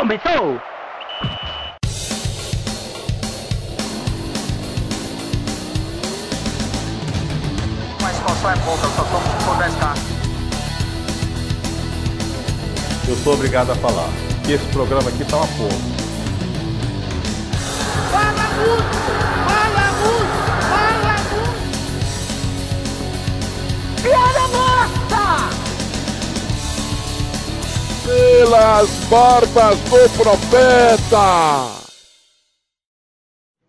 Começou! Mas qual é pouca, eu só tomo se for 10k. Eu sou obrigado a falar que esse programa aqui tá uma porra. Fala muito! Pelas barbas do profeta!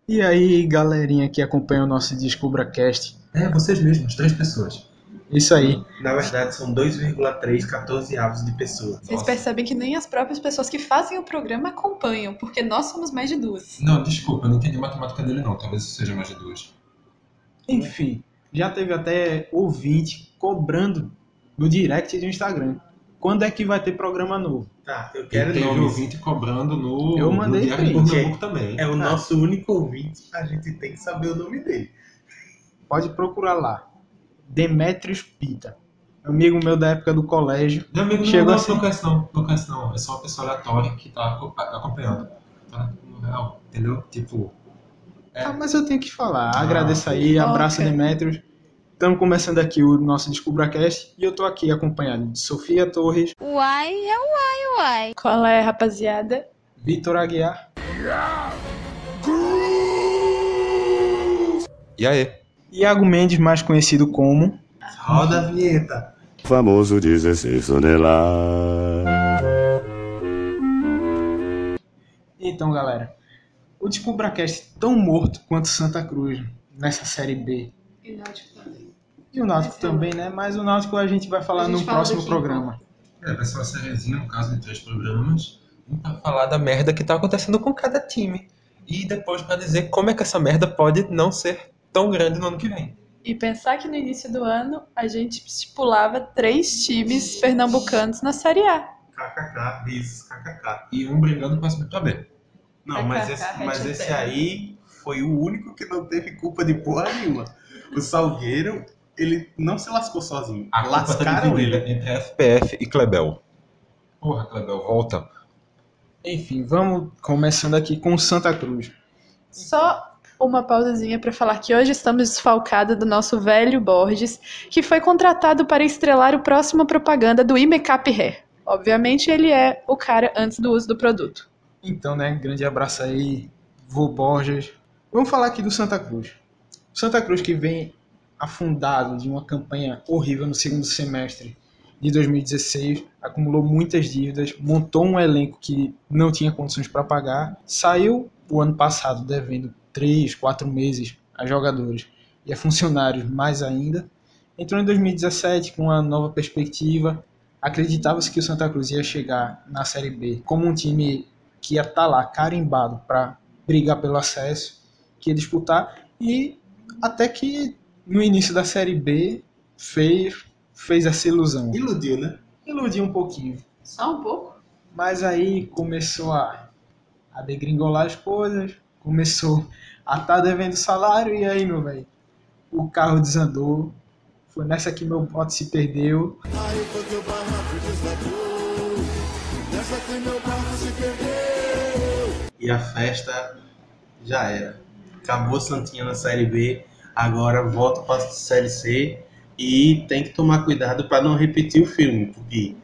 E aí, galerinha que acompanha o nosso DescubraCast. É, vocês mesmos, três pessoas. Isso aí. Na verdade, são 2,3 14 avos de pessoa. Vocês percebem que nem as próprias pessoas que fazem o programa acompanham, porque nós somos mais de duas. Não, desculpa, eu não entendi a matemática dele não. Talvez seja mais de duas. Enfim, já teve até ouvinte cobrando no direct do Instagram. Quando é que vai ter programa novo? Tá, eu E quero teve nomes. ouvinte cobrando no, Eu mandei no print. Pernambuco também. É o nosso único ouvinte, a gente tem que saber o nome dele. Pode procurar lá. Demetrius Pita. Amigo meu da época do colégio. Meu amigo, Chegou não, não, assim. não conhece não, conhece não. É só uma pessoa aleatória que tá aco- acompanhando. Tá no real, entendeu? Tipo, É. Ah, mas eu tenho que falar. Ah, Agradeço aí, abraço Ok. Demetrius. Estamos começando aqui o nosso DescubraCast e eu tô aqui acompanhado de Sofia Torres, Uai, é uai, uai. Qual é, rapaziada? Vitor Aguiar e aí? Iago Mendes, mais conhecido como. Roda a vinheta. famoso 16 toneladas. Então, galera, o DescubraCast tão morto quanto Santa Cruz nessa série B. E Náutico também. E o Náutico também, né? Mas o Náutico a gente vai falar A gente no fala próximo daqui, programa. É, vai ser uma sériezinha, no caso de três programas, pra falar da merda que tá acontecendo com cada time. E depois pra dizer como é que essa merda pode não ser tão grande no ano que vem. E pensar que no início do ano a gente estipulava três times pernambucanos na Série A. KKK, risos, KKK. E um brigando subir pra B. Não, KKK, mas esse, mas esse aí foi o único que não teve culpa de porra nenhuma. O Salgueiro, ele não se lascou sozinho. A tá Lascaram ele. entre FPF e Klebel. Porra, Klebel, volta. Enfim, vamos começando aqui com Santa Cruz. Só uma pausazinha para falar que hoje estamos desfalcados do nosso velho Borges, que foi contratado para estrelar o próximo propaganda do Imecap Hair. Obviamente ele é o cara antes do uso do produto. Então, né, grande abraço aí, vô Borges. Vamos falar aqui do Santa Cruz. Santa Cruz que vem afundado de uma campanha horrível no segundo semestre de 2016, acumulou muitas dívidas, montou um elenco que não tinha condições para pagar, saiu o ano passado devendo 3, 4 meses a jogadores e a funcionários mais ainda. Entrou em 2017 com uma nova perspectiva. Acreditava-se que o Santa Cruz ia chegar na Série B como um time que ia estar lá carimbado para brigar pelo acesso, que ia disputar e até que no início da Série B fez, fez essa ilusão. Iludiu, né? Iludiu um pouquinho. Só um pouco? Mas aí começou a, a degringolar as coisas, começou a estar devendo salário e aí, meu velho, o carro desandou. Foi nessa que meu bote se perdeu. E a festa já era. Acabou Santinha na Série B, agora volta para a Série C e tem que tomar cuidado para não repetir o filme, porque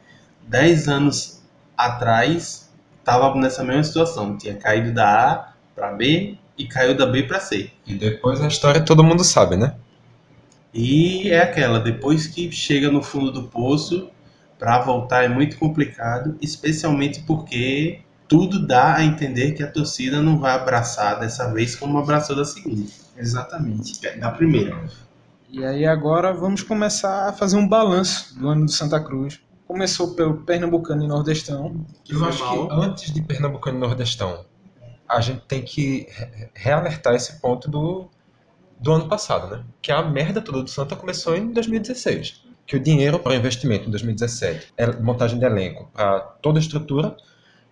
10 anos atrás estava nessa mesma situação, tinha caído da A para B e caiu da B para C. E depois a história todo mundo sabe, né? E é aquela, depois que chega no fundo do poço, para voltar é muito complicado, especialmente porque tudo dá a entender que a torcida não vai abraçar dessa vez como abraçou da segunda, Exatamente. da primeira. E aí agora vamos começar a fazer um balanço do ano do Santa Cruz. Começou pelo Pernambucano e Nordestão. Que Eu acho mal. que antes de Pernambucano e Nordestão, a gente tem que re- realertar esse ponto do, do ano passado, né? Que a merda toda do Santa começou em 2016. Que o dinheiro para investimento em 2017, é montagem de elenco para toda a estrutura,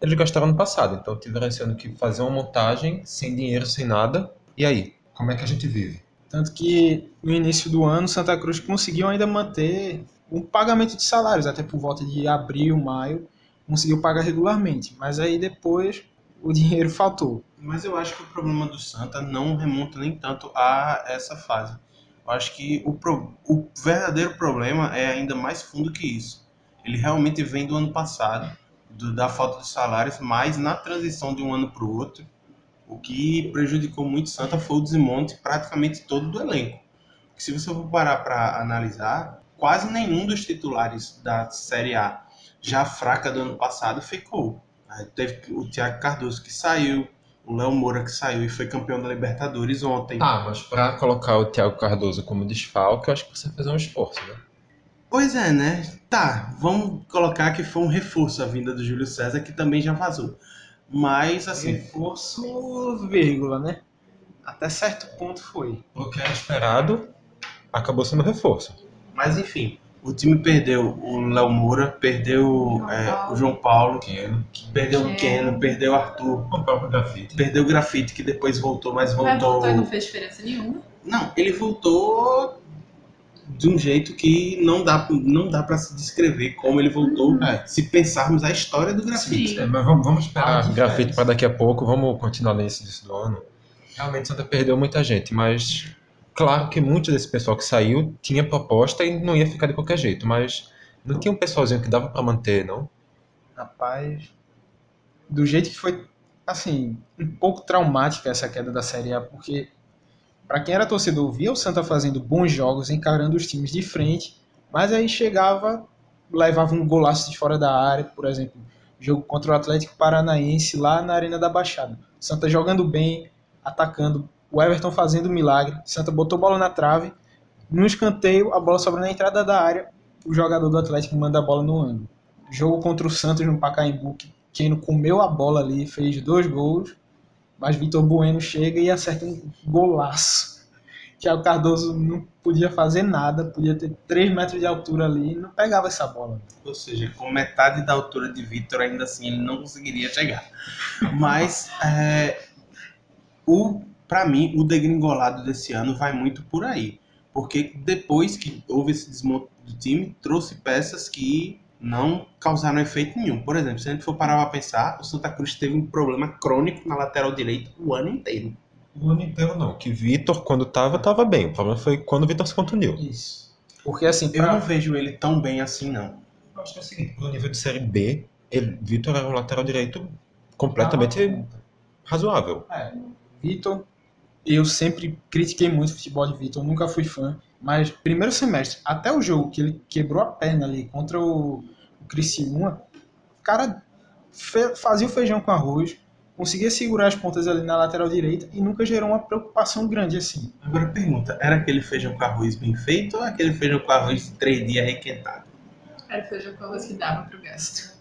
eles gastaram no passado. Então tiveram esse ano que fazer uma montagem sem dinheiro, sem nada. E aí? Como é que a gente vive? Tanto que no início do ano, Santa Cruz conseguiu ainda manter um pagamento de salários, até por volta de abril, maio. conseguiu pagar regularmente. Mas aí depois o dinheiro faltou. Mas eu acho que o problema do Santa não remonta nem tanto a essa fase. Eu acho que o, pro- o verdadeiro problema é ainda mais fundo que isso. Ele realmente vem do ano passado, do- da falta de salários, mas na transição de um ano para o outro, o que prejudicou muito Santa foi o desmonte praticamente todo do elenco. Se você for parar para analisar, quase nenhum dos titulares da Série A já fraca do ano passado ficou. Teve o Thiago Cardoso que saiu, o Léo Moura que saiu e foi campeão da Libertadores ontem. Tá, mas pra colocar o Thiago Cardoso como desfalque, eu acho que você fez um esforço, né? Pois é, né? Tá, vamos colocar que foi um reforço a vinda do Júlio César, que também já vazou. Mas, assim, Reforço, vírgula, né? Até certo ponto foi. O que era esperado acabou sendo reforço. mas enfim, o time perdeu o Léo Moura, perdeu é, o João Paulo, Pequeno. perdeu o Keno, perdeu o Arthur, O próprio grafite. perdeu o Grafite, que depois voltou, mas Mas voltou. voltou e não fez diferença nenhuma. Não, ele voltou de um jeito que não dá, não dá para se descrever como ele voltou, se pensarmos a história do grafite. É, mas vamos, vamos esperar Ah, grafite para daqui a pouco, vamos continuar nesse início do ano. Realmente Santa perdeu muita gente, mas claro que muito desse pessoal que saiu tinha proposta e não ia ficar de qualquer jeito, mas não tinha um pessoalzinho que dava para manter, não? Rapaz, do jeito que foi, assim, um pouco traumática essa queda da Série A, porque para quem era torcedor, via o Santa fazendo bons jogos, encarando os times de frente, mas aí chegava, levava um golaço de fora da área, por exemplo, jogo contra o Atlético Paranaense lá na Arena da Baixada. Santa jogando bem, atacando, o Everton fazendo milagre, Santa botou bola na trave, no escanteio, a bola sobra na entrada da área, o jogador do Atlético manda a bola no ângulo jogo contra o Santos no Pacaembu, que Keno comeu a bola ali, fez dois gols, mas Vitor Bueno chega e acerta um golaço. Thiago Cardoso não podia fazer nada, podia ter 3 metros de altura ali e não pegava essa bola. Ou seja, com metade da altura de Vitor, ainda assim ele não conseguiria chegar. Mas, é, o para mim, o degringolado desse ano vai muito por aí. Porque depois que houve esse desmonte do time, trouxe peças que não causaram efeito nenhum. Por exemplo, se a gente for parar para pensar, o Santa Cruz teve um problema crônico na lateral direita o ano inteiro. O ano inteiro não, que Vitor, quando tava, tava bem. O problema foi quando o Vitor se contundiu. Isso. Porque assim, Eu pra- não vejo ele tão bem assim, não. Eu acho que é o seguinte, pro nível de Série B, ele, Vitor era um lateral direito completamente razoável. É, Vitor, eu sempre critiquei muito o futebol de Vitor, nunca fui fã. Mas primeiro semestre, até o jogo que ele quebrou a perna ali contra o, o Criciúma, o cara fe- fazia o feijão com arroz, conseguia segurar as pontas ali na lateral direita e nunca gerou uma preocupação grande assim. Agora pergunta, era aquele feijão com arroz bem feito ou aquele feijão com arroz de três dias requentado? Era o feijão com arroz que dava pro gasto.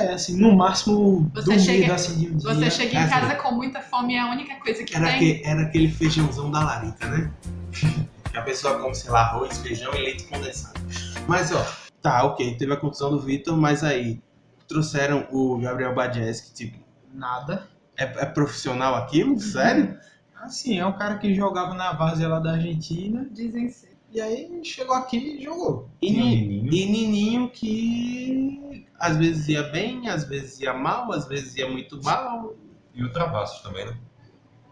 É, assim, no máximo Você dormida chega- assim de um dia. Você chega é em casa com muita fome e a única coisa que Era, tem. aque- era aquele feijãozão da larica, né? a pessoa come, sei lá, arroz, feijão e leite condensado. Mas, ó, tá, ok, teve a contusão do Vitor, mas aí trouxeram o Gabriel Badies, que, tipo, Nada. é, é profissional aquilo? Sério? Assim, é um cara que jogava na várzea lá da Argentina Dizem ser. e aí chegou aqui e jogou. E, E Nininho? e Nininho que às vezes ia bem, às vezes ia mal, às vezes ia muito mal. E o Travassos também, né?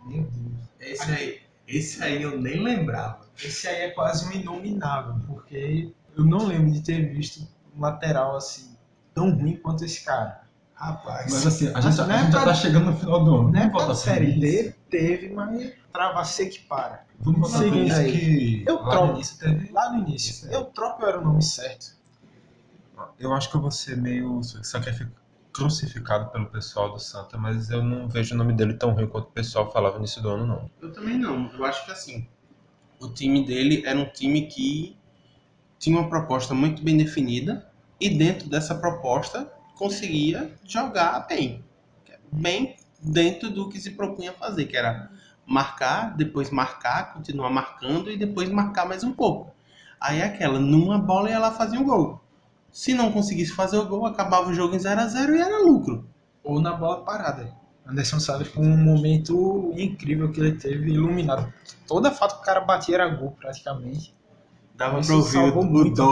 Meu Deus. Esse aí, esse aí eu nem lembrava. Esse aí é quase um inominável, porque eu não lembro de ter visto um lateral assim tão ruim quanto esse cara. Rapaz. Mas assim, a gente- a gente já tá chegando no final do ano. Época da série D teve, mas trava seco que para. Vamos botar por isso que Eu lá no troco. início teve- Lá no início, Isso é. eu troco era o nome certo. Eu acho que eu vou ser meio crucificado pelo pessoal do Santa, mas eu não vejo o nome dele tão ruim quanto o pessoal falava no início do ano, não. Eu também não. Eu acho que assim, o time dele era um time que tinha uma proposta muito bem definida e dentro dessa proposta conseguia jogar bem. Bem dentro do que se propunha fazer, que era marcar, depois marcar, continuar marcando e depois marcar mais um pouco. Aí aquela, numa bola ia lá fazer um gol. Se não conseguisse fazer o gol, acabava o jogo em 0 a 0 e era lucro. Ou na bola parada. Anderson Salles com um momento incrível que ele teve, iluminado. Toda falta que o cara batia era gol praticamente. Dava Isso pra ouvir o, o muito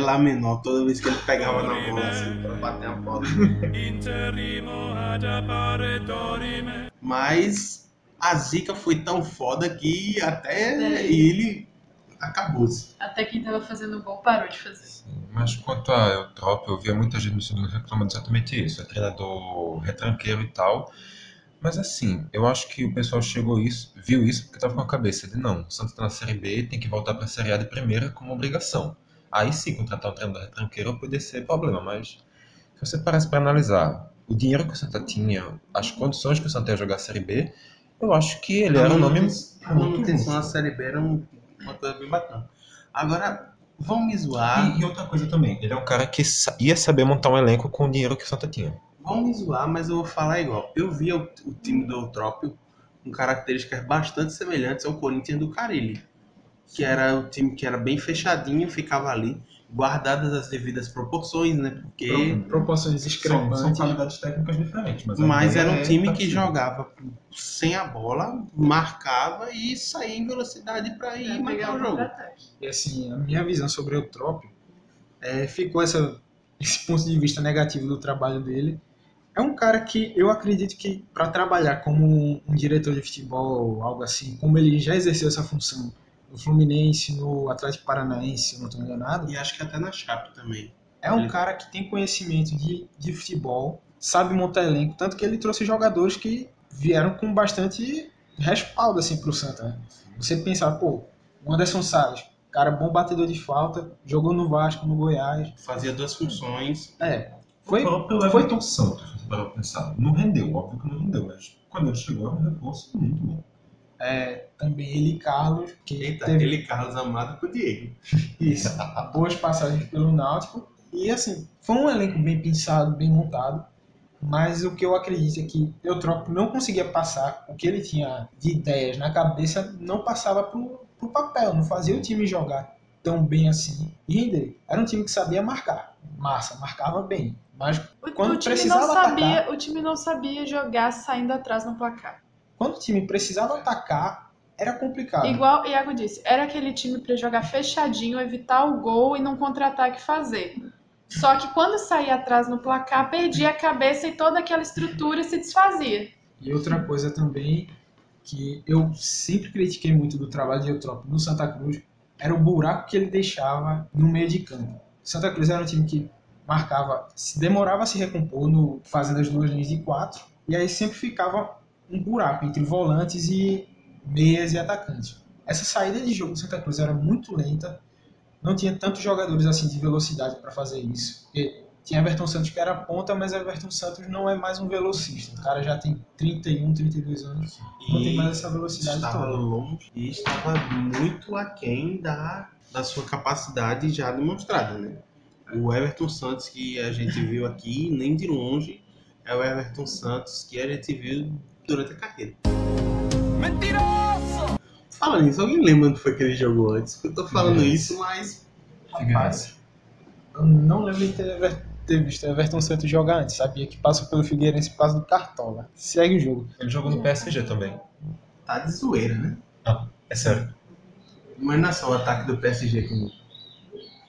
lá menor toda vez que ele pegava na bola assim pra bater a bola. Mas a zica foi tão foda que até É. ele acabou-se. Até quem tava fazendo gol parou de fazer. Mas quanto a Eutrópio, eu via muita gente no segundo reclamando exatamente isso. É treinador retranqueiro e tal. Mas assim, eu acho que o pessoal chegou isso, viu isso porque tava com a cabeça de não, o Santos tá na Série B, tem que voltar pra Série A de primeira como obrigação. Aí sim, contratar um treinador retranqueiro poderia ser problema, mas se você parece para analisar o dinheiro que o Santa tinha, as condições que o Santa ia jogar a Série B, eu acho que ele era um nome A manutenção na Série B era um- uma coisa bem bacana. Agora, vão me zoar, E, e outra coisa também, ele é um cara que sa- ia saber montar um elenco com o dinheiro que o Santa tinha. Vão me zoar, mas eu vou falar igual. Eu via o, o time do Eutrópio com características bastante semelhantes ao Corinthians do Carilli. Que era o time que era bem fechadinho, ficava ali, guardadas as devidas proporções, né? Porque... Pro- Proporções São, discrepantes. são qualidades técnicas diferentes, mas, Mas era um é time que parecida. jogava sem a bola, marcava e saía em velocidade para ir matar o jogo. E assim, a minha visão sobre o Eutrópio é, ficou essa, esse ponto de vista negativo do trabalho dele. É um cara que eu acredito que para trabalhar como um, diretor de futebol, algo assim, como ele já exerceu essa função no Fluminense, no Atlético Paranaense, se eu não estou enganado, E acho que até na Chape também. é um Ele- cara que tem conhecimento de, de futebol, sabe montar elenco, tanto que ele trouxe jogadores que vieram com bastante respaldo assim pro Santa. né? Você pensar, pô, o Anderson Salles, cara bom batedor de falta, jogou no Vasco, no Goiás. Fazia duas funções. É, foi, o próprio foi Everton Santos, se você parar pra pensar. Não rendeu, óbvio que não rendeu, mas quando ele chegou, é um reforço muito bom. é, também ele e Carlos, que Eita, teve aquele Carlos Amado pro Diego. isso, boas passagens pelo Náutico. E assim, foi um elenco bem pensado, bem montado. Mas o que eu acredito é que Eutrópio não conseguia passar o que ele tinha de ideias na cabeça, não passava pro, pro papel, não fazia o time jogar tão bem assim e render. Era um time que sabia marcar, massa, marcava bem. Mas O, Quando o time precisava não sabia, atacar. o time não sabia jogar saindo atrás no placar. quando o time precisava atacar, era complicado. Igual o Iago disse, era aquele time pra jogar fechadinho, evitar o gol e num contra-ataque fazer. Só que quando saía atrás no placar, perdia a cabeça e toda aquela estrutura se desfazia. E outra coisa também que eu sempre critiquei muito do trabalho de Eutrópio no Santa Cruz era o buraco que ele deixava no meio de campo. Santa Cruz era um time que marcava, se demorava a se recompor no fazendo as duas linhas de quatro, e aí sempre ficava um buraco entre volantes e meias e atacantes. Essa saída de jogo do Santa Cruz era muito lenta, não tinha tantos jogadores assim de velocidade para fazer isso. Porque tinha Everton Santos que era ponta, mas Everton Santos não é mais um velocista. O cara já tem 31, 32 anos, não tem mais essa velocidade estava toda. longe e estava muito aquém da, da sua capacidade já demonstrada, né? O Everton Santos que a gente viu aqui, nem de longe, é o Everton Santos que a gente viu durante a carreira. Mentiroso! Fala nisso, alguém lembra onde foi que ele jogou antes? Eu tô falando isso, mas Rapaz, eu não lembro de ter, ter visto Everton Santos jogar antes. Sabia que passou pelo Figueirense por causa do Cartola. Segue o jogo. Ele jogou no PSG também. tá de zoeira, né? É sério. Imagina só o ataque do PSG com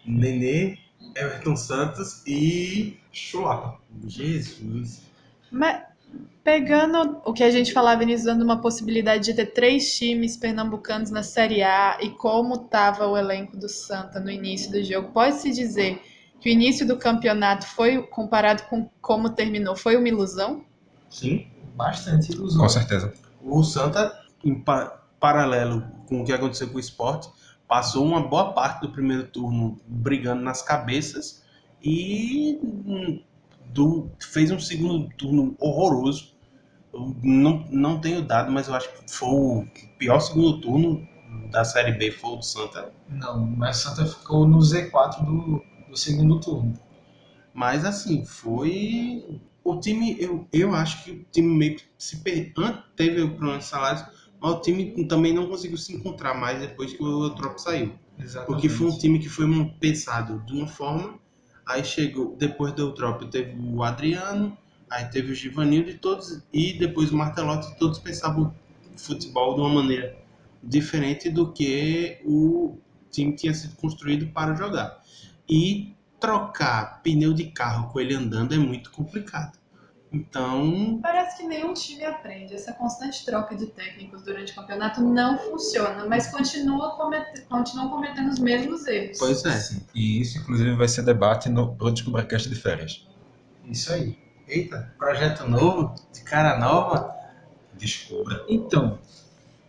Nenê, Everton Santos e Chulapa. Jesus. Mas pegando o que a gente falava início, dando uma possibilidade de ter três times pernambucanos na Série A e como estava o elenco do Santa no início do jogo, pode-se dizer que o início do campeonato foi, comparado com como terminou, foi uma ilusão? Sim. Bastante ilusão. Com certeza. O Santa, em pa- paralelo com o que aconteceu com o esporte, passou uma boa parte do primeiro turno brigando nas cabeças e hum, do- fez um segundo turno horroroso. Eu não, não tenho dado, mas eu acho que foi o pior segundo turno da Série B foi o do Santa. Não, mas Santa ficou no Z4 do, do segundo turno. Mas assim, foi. O time, eu, eu acho que o time meio que se per... teve o problema de salários, mas o time também não conseguiu se encontrar mais depois que o Eutrópio saiu. Exatamente. Porque foi um time que foi pensado de uma forma, aí chegou, depois do Eutrópio teve o Adriano, aí teve o Givanildo e todos, e depois o Martelotti, todos pensavam o futebol de uma maneira diferente do que o time tinha sido construído para jogar. E trocar pneu de carro com ele andando é muito complicado. Então, Parece que nenhum time aprende. Essa constante troca de técnicos durante o campeonato não funciona, mas continua comete- continuam cometendo os mesmos erros. pois é. Sim. E isso, inclusive, vai ser debate no pro Descubracast de férias. Isso aí. Eita, projeto novo, de cara nova. Descubra. Então,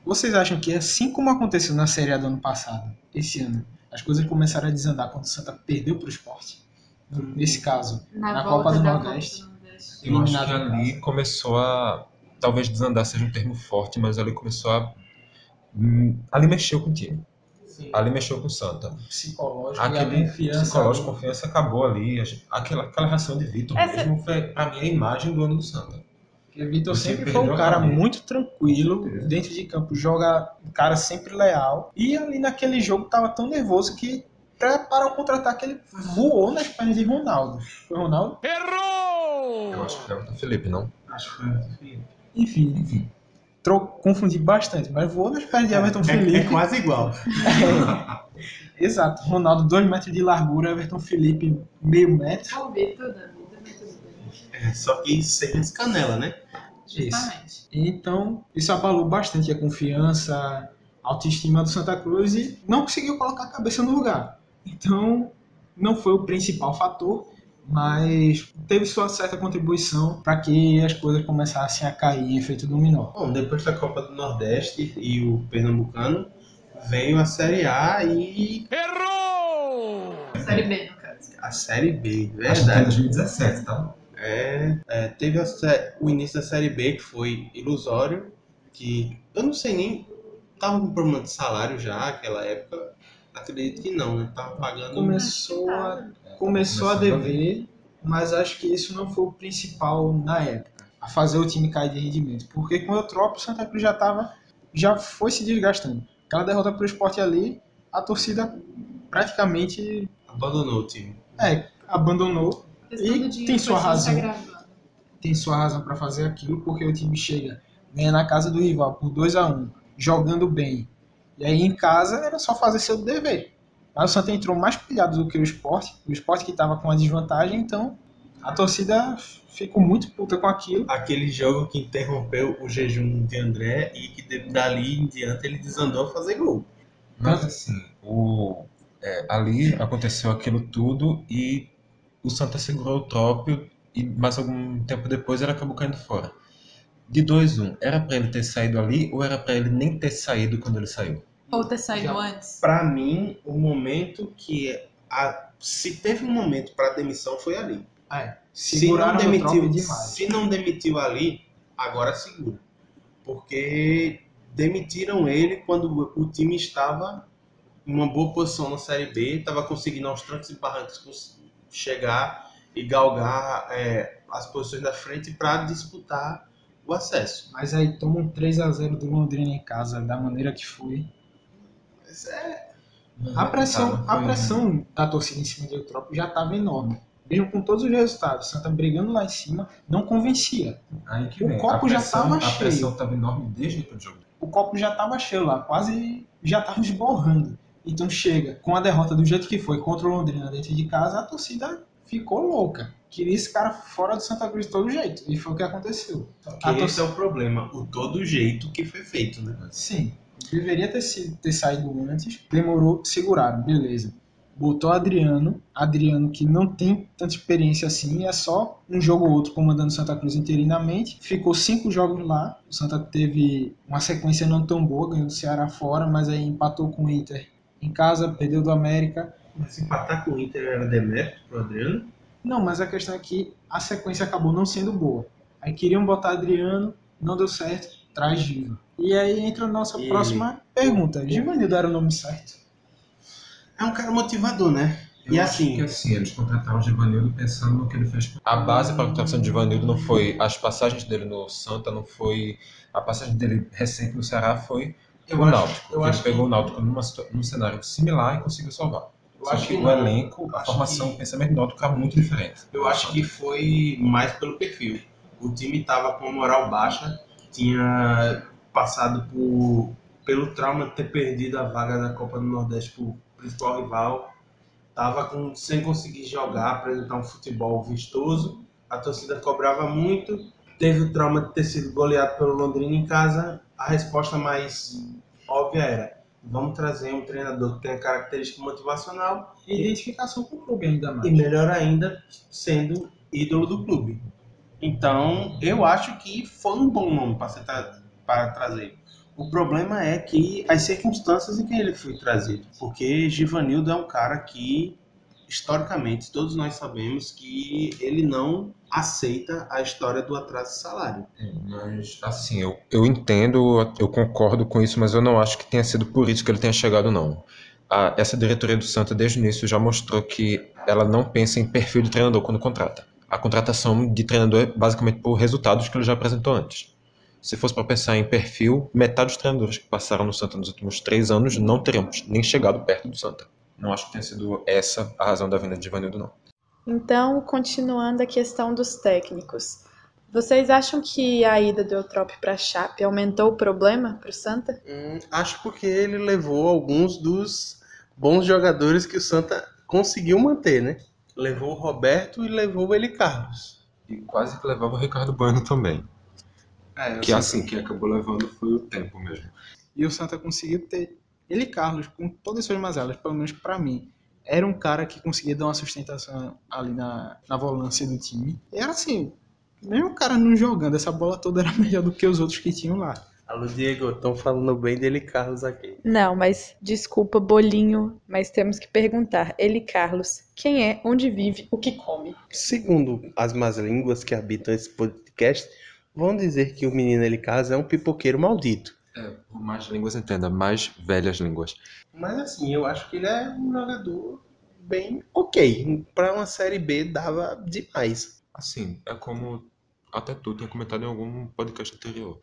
vocês acham que assim como aconteceu na Série A do ano passado, esse ano, as coisas começaram a desandar quando o Santa perdeu para o esporte? Nesse caso, na volta Copa do Nordeste. Copa do Nordeste. Eu acho que ali casa. começou a. Talvez desandar seja um termo forte, mas ali começou a. hum, Ali mexeu com o time. Ali mexeu com o Santa. psicológico e a Aquele confiança. psicológico, confiança acabou ali. Aquela, aquela reação de Vitor Essa- mesmo foi, pra mim, a imagem do ano do Santa. Porque o Vitor sempre foi um a cara muito tranquilo dentro de campo, joga um cara sempre leal. E ali naquele jogo tava tão nervoso que pra parar o contra-ataque ele voou nas pernas de Ronaldo. Foi Ronaldo? Eu acho que é o Felipe, não? Acho que foi o Felipe. Enfim, Enfim. tro- confundi bastante, mas voou nas pernas de Everton É, Felipe. é quase igual. Exato, Ronaldo 2 metros de largura, Everton Felipe meio metro. O Vitor da vida, mas tudo bem. É, só que sem as canelas, né? Justamente. Então, isso abalou bastante a confiança, a autoestima do Santa Cruz e não conseguiu colocar a cabeça no lugar. Então, não foi o principal fator, mas teve sua certa contribuição para que as coisas começassem a cair em efeito dominó. Bom, depois da Copa do Nordeste e o Pernambucano, veio a Série A e Série B, no caso. a Série B, Acho que é verdade. 2017, tá? É, é, teve sé- o início da Série B, que foi ilusório, que eu não sei nem. Tava com problema de salário já naquela época. Acredito que não, né? Tava pagando. Começou a, começou a dever, mas acho que isso não foi o principal na época, a fazer o time cair de rendimento. Porque com o Eutrópio, o Santa Cruz já tava, já foi se desgastando. Aquela derrota para o esporte ali, a torcida praticamente Abandonou o time. é, abandonou. E dinheiro tem sua razão. Tem sua razão para fazer aquilo, porque o time chega, ganha na casa do rival por 2 a 1 jogando bem. E aí em casa era só fazer seu dever. Mas o Santa entrou mais pilhado do que o esporte. O esporte que estava com a desvantagem, então a torcida ficou muito puta com aquilo. Aquele jogo que interrompeu o jejum de André e que de- dali em diante ele desandou a fazer gol. Mas assim, o, é, ali aconteceu aquilo tudo e o Santa segurou o trópio e mais algum tempo depois ele acabou caindo fora. De 2-1, era pra ele ter saído ali ou era pra ele nem ter saído quando ele saiu? Ou ter saído Já- antes. Pra mim, o momento que a, se teve um momento para demissão foi ali. É, Se não, demitiu, se não demitiu ali, agora segura. Porque demitiram ele quando o time estava em uma boa posição na Série B, estava conseguindo aos trancos e barrancos chegar e galgar é, as posições da frente para disputar o acesso. Mas aí toma um 3 a 0 do Londrina em casa, da maneira que foi. Mas é, A pressão, a foi- pressão da torcida em cima de Eutrópio já estava enorme. Mesmo com todos os resultados, Santa brigando lá em cima, não convencia. Aí que O vem. copo a já pressão, tava A cheio. pressão estava enorme desde o jogo. O copo já estava cheio lá, quase já estava esborrando. Então chega, com a derrota do jeito que foi contra o Londrina dentro de casa, a torcida ficou louca. Queria esse cara fora do Santa Cruz de todo jeito. E foi o que aconteceu. que A esse torcida- é o problema, o todo jeito que foi feito, né? Sim, deveria ter, sido, ter saído antes. Demorou, seguraram, beleza. Botou Adriano, Adriano que não tem tanta experiência assim, é só um jogo ou outro comandando Santa Cruz interinamente. Ficou cinco jogos lá. O Santa teve uma sequência não tão boa, ganhou do Ceará fora, mas aí empatou com o Inter em casa, perdeu do América. Mas empatar com o Inter era demérito pro Adriano? Não, mas a questão é que a sequência acabou não sendo boa. Aí queriam botar Adriano, não deu certo, traz Giva. E aí entra a nossa E- próxima pergunta. Givanildo era o nome certo? É um cara motivador, né? Eu e acho assim, que assim, eles contrataram o Givanildo pensando no que ele fez. A base para a contratação de Givanildo não foi. As passagens dele no Santa não foi. A passagem dele recente no Ceará foi eu o acho, Náutico. eu porque acho ele pegou o Náutico numa, num cenário similar e conseguiu salvar. Eu Só acho que que o elenco, a formação, que- o pensamento do Náutico era muito diferente. Eu acho que foi mais pelo perfil. O time estava com a moral baixa, tinha passado por pelo trauma de ter perdido a vaga da Copa do Nordeste por principal rival, estava com, sem conseguir jogar, apresentar um futebol vistoso. A torcida cobrava muito. Teve o trauma de ter sido goleado pelo Londrina em casa. A resposta mais óbvia era: vamos trazer um treinador que tenha característica motivacional E identificação com o clube ainda mais. e melhor ainda, sendo ídolo do clube. Então, eu acho que foi um bom nome para ser tra- para trazer. O problema é que as circunstâncias em que ele foi trazido, porque Givanildo é um cara que historicamente todos nós sabemos que ele não aceita a história do atraso de salário. Mas, assim, eu, eu entendo, eu concordo com isso, mas eu não acho que tenha sido por isso que ele tenha chegado, não. A- essa diretoria do Santa, desde o início, já mostrou que ela não pensa em perfil de treinador quando contrata. A contratação de treinador é basicamente por resultados que ele já apresentou antes. Se fosse para pensar em perfil, metade dos treinadores que passaram no Santa nos últimos três anos não teriam nem chegado perto do Santa. Não acho que tenha sido essa a razão da vinda de Ivanildo, não. Então, continuando a questão dos técnicos. Vocês acham que a ida do Eutrop para a Chape aumentou o problema para o Santa? Hum, acho porque ele levou alguns dos bons jogadores que o Santa conseguiu manter, né? Levou o Roberto e levou o Eli Carlos. E quase que levava o Ricardo Bueno também. É, Que Santa- assim, quem acabou levando foi o tempo mesmo. E o Santa conseguiu ter. Ele, Carlos, com todas as suas mazelas, pelo menos pra mim, era um cara que conseguia dar uma sustentação ali na, na volância do time. E era assim, mesmo o cara não jogando, essa bola toda era melhor do que os outros que tinham lá. Alô, Diego, estão falando bem dele Carlos aqui. Não, mas desculpa, bolinho, mas temos que perguntar. Ele, Carlos, quem é, onde vive, o que come? Segundo as más línguas que habitam esse podcast, vão dizer que o menino Eli Carlos é um pipoqueiro maldito. É, por mais línguas entenda, mais velhas línguas. Mas assim, eu acho que ele é um jogador bem ok. Pra uma série B dava demais. Assim, é como até tu tinha comentado em algum podcast anterior.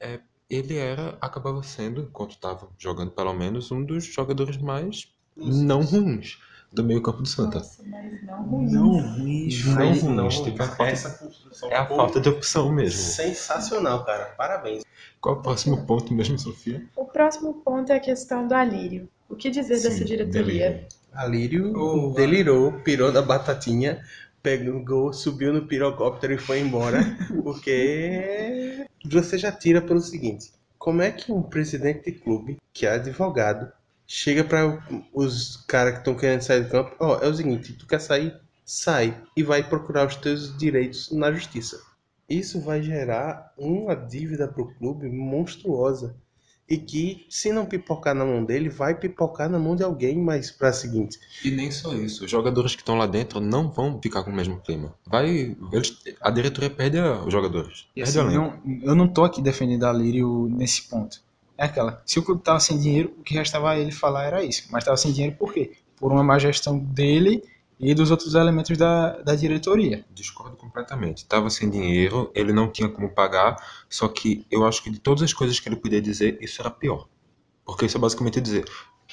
É, ele era, acabava sendo, enquanto estava jogando pelo menos, um dos jogadores mais não ruins do meio campo do Santa. mas não Não ruins, Não Mas ruins, tipo, é, essa construção é a falta de opção mesmo. Sensacional, cara. Parabéns. Qual é o próximo ponto mesmo, Sofia? O próximo ponto é a questão do Alírio. O que dizer dessa Sim, diretoria? delírio. Alírio Oh, delirou, pirou da batatinha, pegou, subiu no pirocóptero e foi embora. Porque você já tira pelo seguinte: como é que um presidente de clube, que é advogado, chega para os caras que estão querendo sair do campo? Ó, é o seguinte: tu quer sair? Sai e vai procurar os teus direitos na justiça. Isso vai gerar uma dívida para o clube monstruosa. E que, se não pipocar na mão dele, vai pipocar na mão de alguém mais pra seguinte. E nem só isso, os jogadores que estão lá dentro não vão ficar com o mesmo clima. Vai, eles- a diretoria perde a- os jogadores. E Perde assim, não, eu não tô aqui defendendo a Lírio nesse ponto. É aquela, se o clube tava sem dinheiro, o que restava a ele falar era isso. Mas tava sem dinheiro por quê? Por uma má gestão dele e dos outros elementos da, da diretoria. Discordo completamente. Tava sem dinheiro, ele não tinha como pagar, só que eu acho que de todas as coisas que ele podia dizer, isso era pior. Porque isso é basicamente dizer: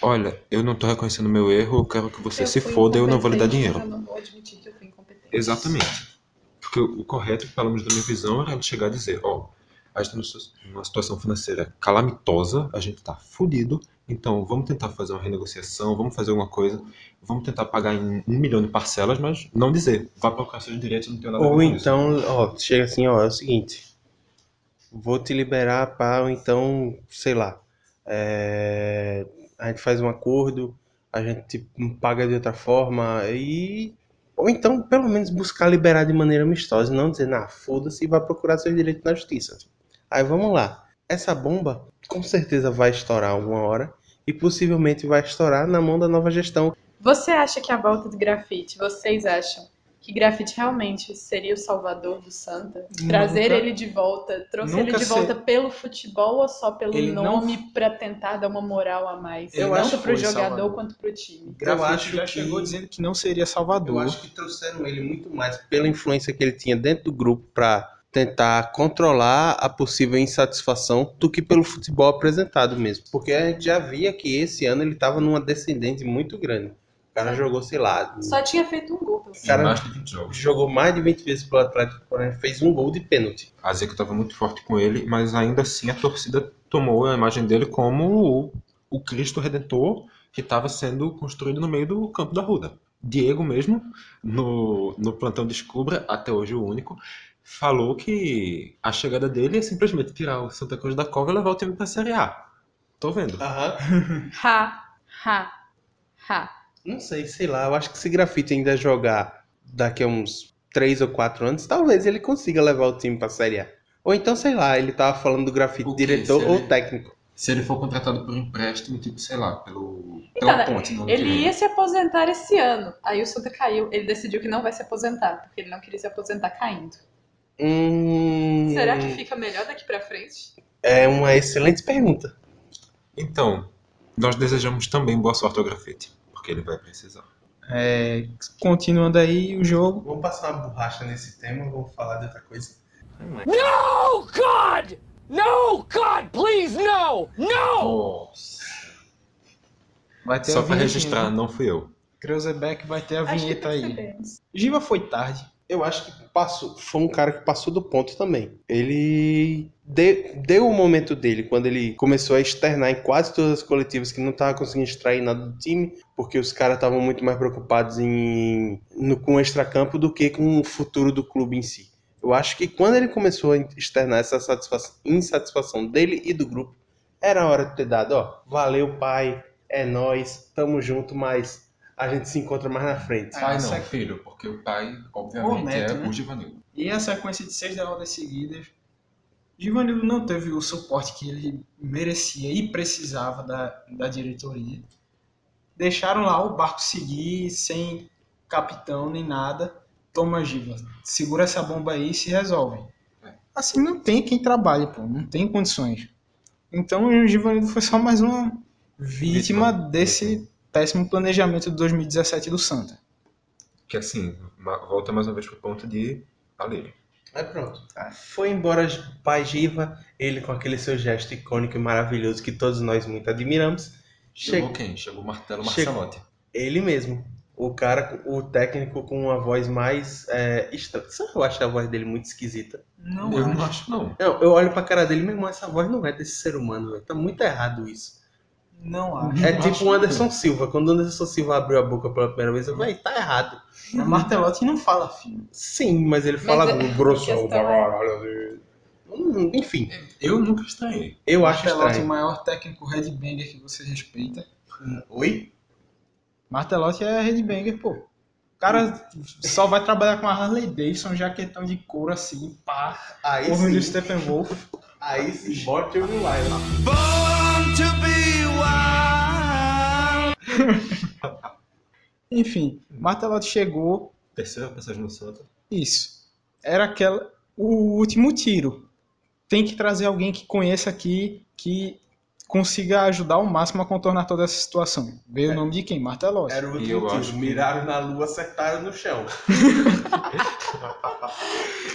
olha, eu não tô reconhecendo meu erro, eu quero que você se foda, eu não vou lhe dar dinheiro. Eu não vou admitir que eu fui incompetente. Exatamente. Porque o correto, pelo menos da minha visão, era ele chegar a dizer: ó, a gente está numa situação financeira calamitosa, a gente tá fudido, então vamos tentar fazer uma renegociação, vamos fazer alguma coisa, vamos tentar pagar em um milhão de parcelas, mas não dizer, vá procurar seus direitos, não tenho nada Ou com isso. então, ó, chega assim, ó, é o seguinte. Vou te liberar para, ou então, sei lá, é, a gente faz um acordo, a gente te paga de outra forma e... Ou então, pelo menos, buscar liberar de maneira amistosa, não dizer, nah, foda-se e vai procurar seus direitos na justiça. Aí vamos lá. Essa bomba com certeza vai estourar alguma hora e possivelmente vai estourar na mão da nova gestão. Você acha que a volta do grafite, vocês acham que grafite realmente seria o salvador do Santa? Trazer Nunca- ele de volta, trouxe ele de ser- volta pelo futebol ou só pelo Ele não- nome pra tentar dar uma moral a mais? Eu Tanto acho pro que foi jogador Salvador. quanto pro time. Grafite acho já que- chegou dizendo que não seria Salvador. Eu acho que trouxeram ele muito mais pela influência que ele tinha dentro do grupo para tentar controlar a possível insatisfação do que pelo futebol apresentado mesmo. Porque a gente já via que esse ano ele estava numa descendente muito grande. O cara jogou, sei lá, Só tinha feito um gol pelo Em cara- mais de 20 jogos. jogou mais de 20 vezes pelo Atlético, porém fez um gol de pênalti. A Zico estava muito forte com ele, mas ainda assim a torcida tomou a imagem dele como o, o Cristo Redentor que estava sendo construído no meio do campo da Ruda. Diego mesmo, no, no plantão Descubra, até hoje o único, falou que a chegada dele é simplesmente tirar o Santa Cruz da cova e levar o time para a Série A. Tô vendo. Aham. Ha, ha, ha. Não sei, sei lá. Eu acho que se grafite ainda jogar daqui a uns 3 ou 4 anos, talvez ele consiga levar o time pra Série A. Ou então, sei lá, ele tava falando do grafite diretor ou técnico. Se ele for contratado por empréstimo, tipo, sei lá, pelo, Então, pela né, ponte. Ele ia se aposentar esse ano. Aí o Santa caiu. Ele decidiu que não vai se aposentar, porque ele não queria se aposentar caindo. Hum, Será que fica melhor daqui pra frente? É uma excelente pergunta. Então, nós desejamos também boa sorte ao grafite, porque ele vai precisar. É, continuando aí o jogo. Vamos passar uma borracha nesse tema, vamos falar de outra coisa. No, God! No, God, please, no! No! Nossa. Vai ter Só a pra vinhetinha, registrar, né? não fui eu. Kreuzebeck vai ter a Acho vinheta aí. Giva foi tarde. Eu acho que passou, foi um cara que passou do ponto também. Ele de- deu o momento dele quando ele começou a externar em quase todas as coletivas que não estava conseguindo extrair nada do time, porque os caras estavam muito mais preocupados em, no, com o extracampo do que com o futuro do clube em si. Eu acho que quando ele começou a externar essa satisfação, insatisfação dele e do grupo, era hora de ter dado, ó, valeu pai, é nós, tamo junto, mas a gente se encontra mais na frente. Pai não, essa- filho, porque o pai, obviamente, O neto, é né? o Givanildo. E a sequência de seis derrotas seguidas, Givanildo não teve o suporte que ele merecia e precisava da, da diretoria. Deixaram lá o barco seguir sem capitão nem nada. Toma, Giva, segura essa bomba aí e se resolve. É. Assim não tem quem trabalhe, pô, não tem condições. Então o Givanildo foi só mais uma vítima Vítima. desse péssimo planejamento de 2017 do Santa. Que assim, volta mais uma vez pro ponto de Alírio. Aí pronto. Foi embora o pai Giva, ele com aquele seu gesto icônico e maravilhoso que todos nós muito admiramos. Chegou Chegou quem? Chegou o Martelo Chegou. Marcelotti. ele mesmo. O cara, o técnico com uma voz mais é, estranha. Sabe, eu acho a voz dele muito esquisita. Não, Eu não acho, não. Não, eu olho pra cara dele, meu irmão, essa voz não é desse ser humano, velho. Tá muito errado isso. Não acho. É tipo o Anderson Silva. Quando o Anderson Silva abriu a boca pela primeira vez, eu falei, tá errado. O Martelotti não fala fino. Sim, mas ele fala Mas é- grosso. é- Hum, Enfim, Eu nunca estranhei. eu acho Martelotti, o estranho. maior técnico headbanger que você respeita. Oi? Martelotti é headbanger, pô. O cara só vai trabalhar com a Harley Davidson, jaquetão de couro assim, pá. Aí sim. Steppenwolf. Aí sim, bote o lá. Enfim, Martelotti chegou, Terceira passagem no Santa. isso. Era aquela, o último tiro. Tem que trazer alguém que conheça aqui, que consiga ajudar ao máximo a contornar toda essa situação. Veio o nome de quem? Martelotti. Era o eu último tiro. que- Miraram na lua, acertaram no chão.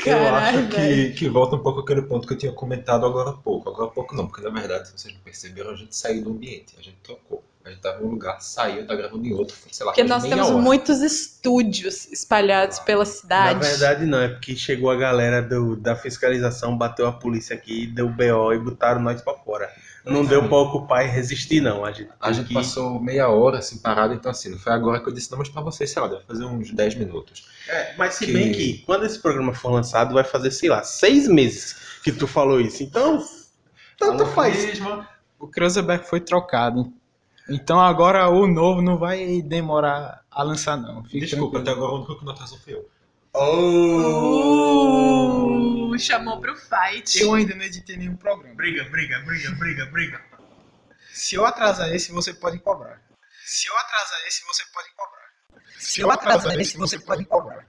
Eu Caralho, acho que, que volta um pouco aquele ponto que eu tinha comentado agora há pouco. Agora há pouco não, porque na verdade, se vocês não perceberam, a gente saiu do ambiente, a gente trocou. A gente tava em um lugar, saiu, tá gravando em outro, sei lá, Porque nós temos hora. muitos estúdios espalhados pela cidade. Na verdade, não. É porque chegou a galera do, da fiscalização, bateu a polícia aqui, deu BO e botaram nós pra fora. Não deu pra ocupar e resistir, não. A gente, A gente que- passou meia hora assim parado, então assim, não foi agora que eu disse, não, mas pra vocês, sei lá, deve fazer uns 10 minutos. É, mas se que- bem que quando esse programa for lançado, vai fazer, sei lá, seis meses que tu falou isso. Então, tanto Falou faz. mesmo. O Kreuzebeck foi trocado. Então agora o novo não vai demorar a lançar, não. Fique Desculpa, até tranquilo. agora o único que não atrasou foi eu. Oh! Uh, chamou pro fight. Eu ainda não editei nenhum programa. Briga, briga, briga, briga, briga. Se eu atrasar esse, você pode cobrar. Se eu atrasar esse, você pode cobrar. Se eu atrasar esse, você pode cobrar.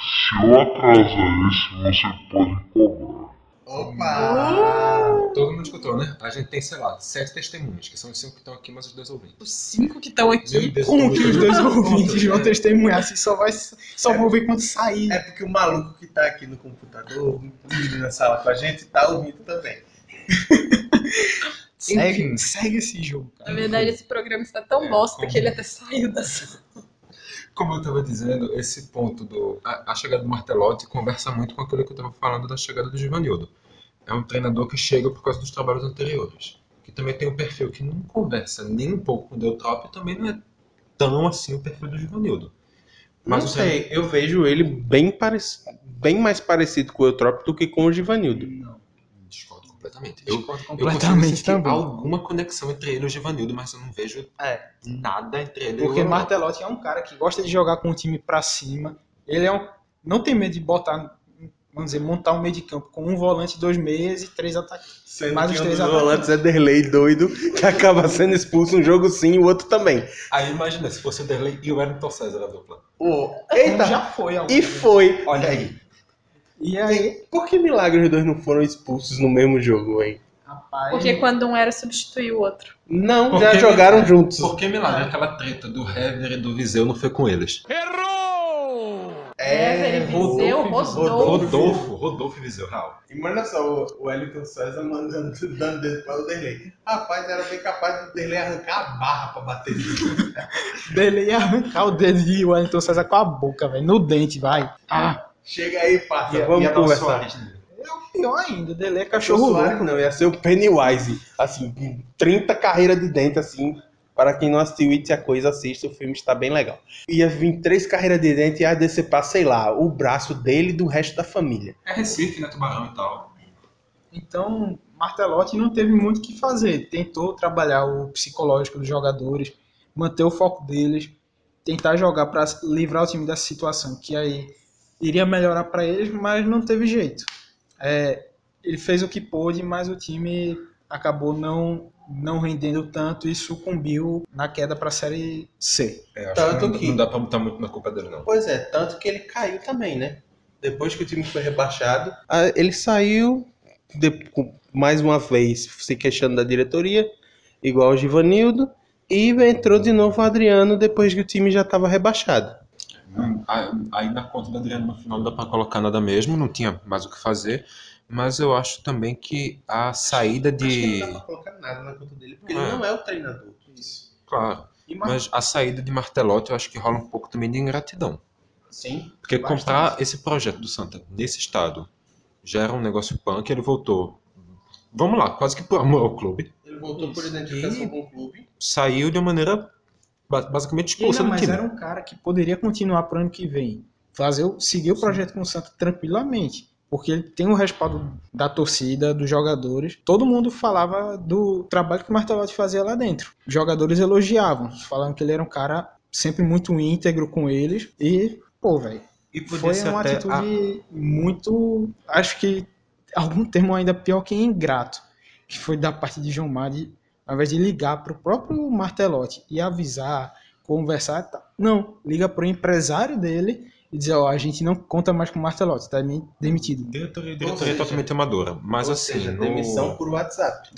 Se eu atrasar esse, você pode cobrar. Opa! Todo mundo escutou, né? A gente tem, sei lá, sete testemunhas, que são os cinco que estão aqui, mas os dois ouvintes. Os cinco que estão aqui. Deus, Como que os dois ouvintes vão é. testemunhar? Assim, só, vai, só vão ver quando sair. É porque o maluco que tá aqui no computador, na sala com a gente, tá ouvindo também. Segue, Enfim. segue esse jogo, Na cara. verdade, esse programa está tão É, bosta como- que ele até saiu da sala. Como eu estava dizendo, esse ponto do. A, a chegada do Martelotti conversa muito com aquilo que eu estava falando da chegada do Givanildo. É um treinador que chega por causa dos trabalhos anteriores. Que também tem um perfil que não conversa nem um pouco com o Deltrop e também não é tão assim o perfil do Givanildo. Mas não sei, eu vejo ele bem, parec... bem mais parecido com o Eutrop do que com o Givanildo. Discordo completamente. Eu, Discordo eu completamente sentir também. alguma conexão entre ele e o Givanildo, mas eu não vejo É. nada entre ele Porque e o Martelotti é um cara que gosta de jogar com o time pra cima. Ele é um, não tem medo de botar, vamos dizer, montar um meio de campo com um volante, dois meias e três atacantes. Sendo Mais que os um três dos atacantes. volantes é Derlei doido, que acaba sendo expulso um jogo sim e o outro também. Aí imagina, se fosse o Derlei e o Wellington César a dupla. Como eita! já foi. E foi. Olha aí. E aí, Por que milagre os dois não foram expulsos no mesmo jogo, hein? rapaz. Porque quando um era substituir o outro. Não, Por já jogaram milagre? juntos. Por que milagre? Aquela treta do Hever e do Viseu não foi com eles. É, Viseu, Rodolfo, Rodolfo. Rodolfo, Rodolfo e Viseu, real. Imagina só o o Wellington César mandando, dando dedo para o Derlei. Rapaz, era bem capaz do Derlei arrancar a barra pra bater nele. Dele ia arrancar o dedo de Wellington César com a boca, velho. No dente, vai. Ah, Chega aí, passa, Ia- vamos ia o conversar. É o pior ainda. Dele é Cachorro louco. não, ia ser o Pennywise, assim, com 30 carreiras de dente, assim. Para quem não assistiu It a Coisa, assista, o filme está bem legal. Ia vir três carreiras de dente e ia decepar, sei lá, o braço dele e do resto da família. É Recife, né? Tubarão e tal. Então, Martelotti não teve muito o que fazer. Tentou trabalhar o psicológico dos jogadores, manter o foco deles, tentar jogar para livrar o time dessa situação, que aí iria melhorar para eles, mas não teve jeito. É, ele fez o que pôde, mas o time acabou não não rendendo tanto e sucumbiu na queda para a Série C. É, acho Tanto que não, que- não dá pra botar muito na culpa dele, não. Pois é, tanto que ele caiu também, né? Depois que o time foi rebaixado, ah, ele saiu de- mais uma vez se queixando da diretoria, igual o Givanildo, e entrou de novo o Adriano depois que o time já estava rebaixado. Aí- na conta do Adriano no final não dá pra colocar nada mesmo, não tinha mais o que fazer. Mas eu acho também que a saída de. Não dá pra colocar nada na conta dele, porque É. ele não é o treinador. Isso. Claro. Mar- Mas a saída de Martelotti eu acho que rola um pouco também de ingratidão. Sim. Porque Bastante. comprar esse projeto do Santa nesse estado já era um negócio punk, ele voltou. Vamos lá, quase que por amor ao clube. Ele voltou por identificação E- com o clube. Saiu de uma maneira ba- basicamente expulsa ainda do mais time. era um cara que poderia continuar para o ano que vem. Fazer, o- seguir o projeto com o Santa tranquilamente. Porque ele tem o respaldo da torcida, dos jogadores. Todo mundo falava do trabalho que o Martelotti fazia lá dentro. Os jogadores elogiavam, falavam que ele era um cara sempre muito íntegro com eles. E, pô, velho, foi uma atitude muito. Acho que algum termo ainda pior que ingrato. Que foi da parte de João Madi, ao invés de ligar para o próprio Martelotti e avisar, conversar, tá. não, liga para o empresário dele e dizer: Ó, a gente não conta mais com o Martelotti, tá demitido. Diretoria, diretoria seja- totalmente amadora. Mas Ou assim, seja, no- demissão por WhatsApp.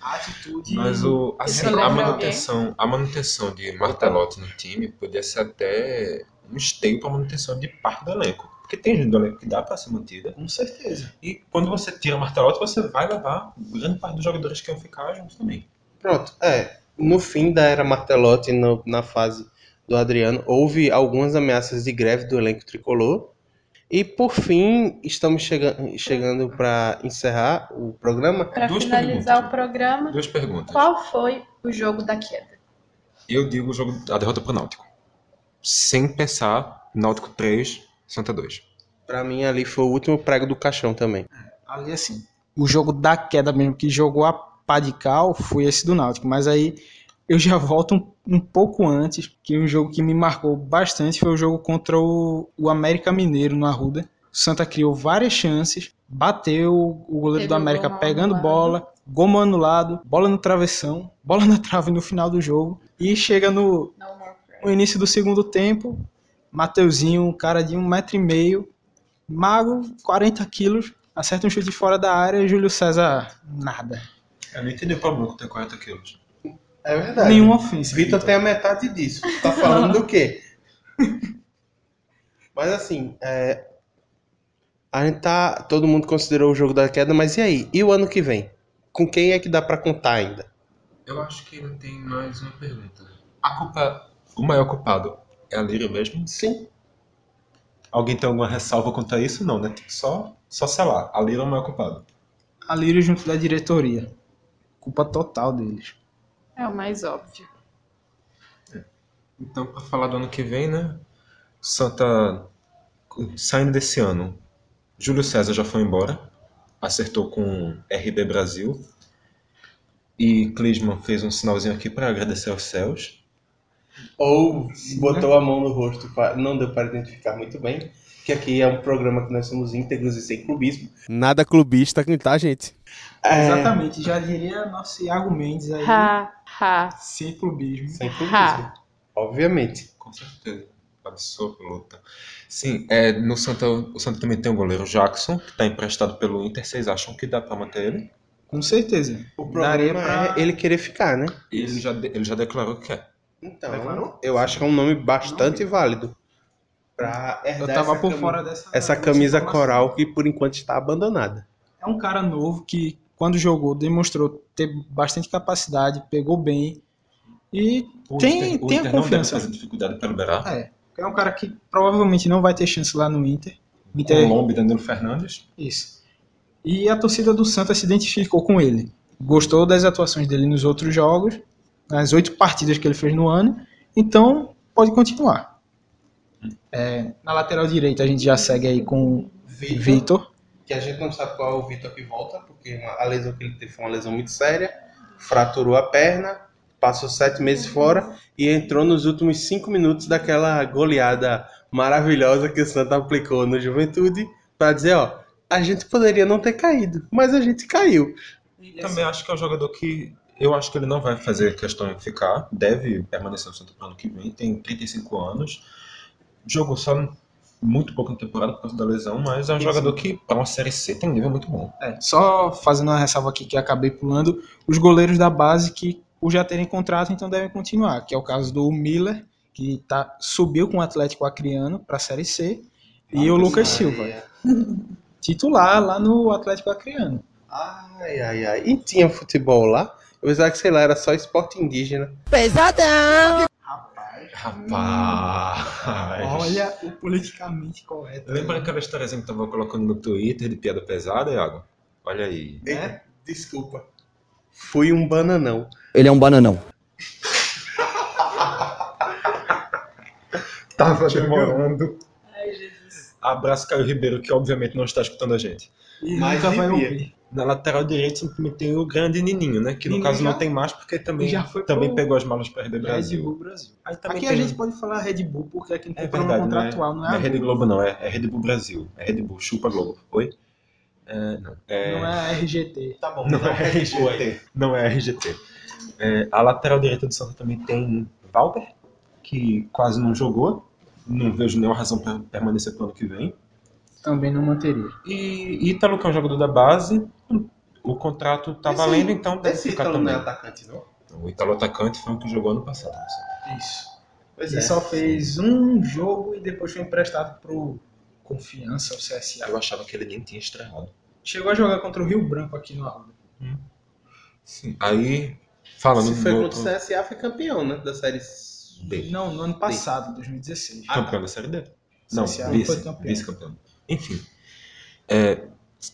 A atitude. Mas o, assim, a manutenção, a manutenção de Martelotti no time podia ser até um esteio para manutenção de parte do elenco. Porque tem gente do elenco que dá para ser mantida. Com certeza. E quando você tira Martelotti, você vai levar grande parte dos jogadores que iam ficar juntos também. Pronto, é. No fim da era Martelotti, no- na fase do Adriano, houve algumas ameaças de greve do elenco tricolor. E por fim, estamos chega chegando para encerrar o programa. Para finalizar perguntas. o programa, Duas perguntas. qual foi o jogo da queda? Eu digo o jogo, a derrota pro Náutico. Sem pensar, Náutico 3, Santa 2. Para mim, ali foi o último prego do caixão também. Ali assim, o jogo da queda mesmo, que jogou a pá de cal, foi esse do Náutico. Mas aí eu já volto um, um pouco antes, que um jogo que me marcou bastante foi o jogo contra o, o América Mineiro no Arruda. O Santa criou várias chances, bateu o goleiro Teve do América gol pegando bola, gol mal anulado, bola no travessão, bola na trave no final do jogo. E chega no, No início do segundo tempo, Mateuzinho, um cara de um metro e meio, mago, 40 quilos, acerta um chute fora da área e Júlio César, nada. Eu não entendi o problema com ter 40 quilos. É verdade. Nenhuma ofensa. Vitor tem a metade disso. Tá falando do quê? Mas assim, é, a gente tá. Todo mundo considerou o jogo da queda, mas e aí? E o ano que vem? Com quem é que dá pra contar ainda? Eu acho que ainda tem mais uma pergunta. A culpa, o maior culpado é a Lírio mesmo? Sim. Alguém tem alguma ressalva contra isso? Não, né? Tem que só, só selar. A Lírio é o maior culpado. A Lírio junto da diretoria. culpa total deles. É o mais óbvio. Então, para falar do ano que vem, né? Santa saindo desse ano, Júlio César já foi embora, acertou com RB Brasil. E Clisman fez um sinalzinho aqui para agradecer aos céus. Ou botou a mão no rosto, pra- não deu para identificar muito bem, que aqui é um programa que nós somos íntegros e sem clubismo. Nada clubista, tá, gente? É, Exatamente, já diria nosso Iago Mendes aí, Ha, ha. sem clubismo. Sem clubismo, Ha. obviamente. Com certeza. Absoluta. Sim, é, no Santa, o Santa também tem o goleiro Jackson, que está emprestado pelo Inter. Vocês acham que dá para manter ele? Com certeza. O Daria problema pra- é ele querer ficar, né? Ele já, de- ele já declarou que quer. Então, Declarou? eu acho que é um nome bastante válido. Pra Eu herdar tava essa por cami- fora dessa. Essa camisa coral que por enquanto está abandonada. É um cara novo que, quando jogou, demonstrou ter bastante capacidade, pegou bem. E O tem, Inter, o tem Inter a não deve confiança. fazer dificuldade para liberar. É. É um cara que provavelmente não vai ter chance lá no Inter. O Inter Com Lombe e Danilo Fernandes. Isso. E a torcida do Santa se identificou com ele. Gostou das atuações dele nos outros jogos, nas oito partidas que ele fez no ano. Então, pode continuar. É, na lateral direita, a gente já segue aí com Vitor. Que a gente não sabe qual é o Vitor que volta, porque uma- a lesão que ele teve foi uma lesão muito séria, fraturou a perna, passou sete meses fora e entrou nos últimos cinco minutos daquela goleada maravilhosa que o Santa aplicou no Juventude para dizer, ó, a gente poderia não ter caído, mas a gente caiu. Também acho que é um jogador que eu acho que ele não vai fazer questão em ficar, deve permanecer no Santa pro ano que vem, tem 35 anos, jogou só muito pouco na temporada por causa da lesão, mas é um Sim, jogador que para uma série C tem um nível muito bom. É, só fazendo uma ressalva aqui que acabei pulando, os goleiros da base que, por já terem contrato, então devem continuar, que é o caso do Miller, que tá, subiu com o Atlético Acreano para a Série C, e o Lucas Silva, titular lá no Atlético Acreano. Ai, ai, ai. E tinha futebol lá? Eu pensava que, sei lá, era só esporte indígena. Pesadão! Rapaz! Olha o politicamente correto. Lembra aquela historiazinha que tava colocando no Twitter de piada pesada, Iago? Olha aí. É? Desculpa. Fui um bananão. Ele é um bananão. Tava demorando. Abraço Caio Ribeiro, que obviamente não está escutando a gente. E Mas nunca vai ouvir. Na lateral direita simplesmente tem o grande Nininho, né? Que no Nininho caso já- não tem mais porque também, já foi também pro pegou as malas para RB Red Brasil. Bull Brasil. Aí também Aqui tem- a gente pode falar Red Bull porque é quem tem É problema verdade, não é, contratual, não não é, é a Red Globo. Não, é, é Red Bull Brasil. É Red Bull, chupa Globo. Oi? É, não. É, Não é a RGT. Tá bom. não é RGT. Não é RGT. É, a lateral direita do Santa também tem Valber, que quase não jogou. Não vejo nenhuma razão para permanecer pro ano que vem. Também não manteria. E Ítalo, que é um jogador da base, o contrato tá Esse- valendo, então deve Esse ficar Ítalo não também. é atacante, não? O Ítalo atacante foi o que jogou ano passado. Isso. Pois Ele é. só fez um jogo e depois foi emprestado pro Confiança, o CSA. Eu achava que ele nem tinha estreado. Chegou a jogar contra o Rio Branco aqui no Arruda. Sim. Aí, falando Se foi contra o CSA, foi campeão, né? Da série B. Não, no ano passado, 2016. Campeão da Série D. Não, CSA vice, foi campeão. vice-campeão. Enfim, é,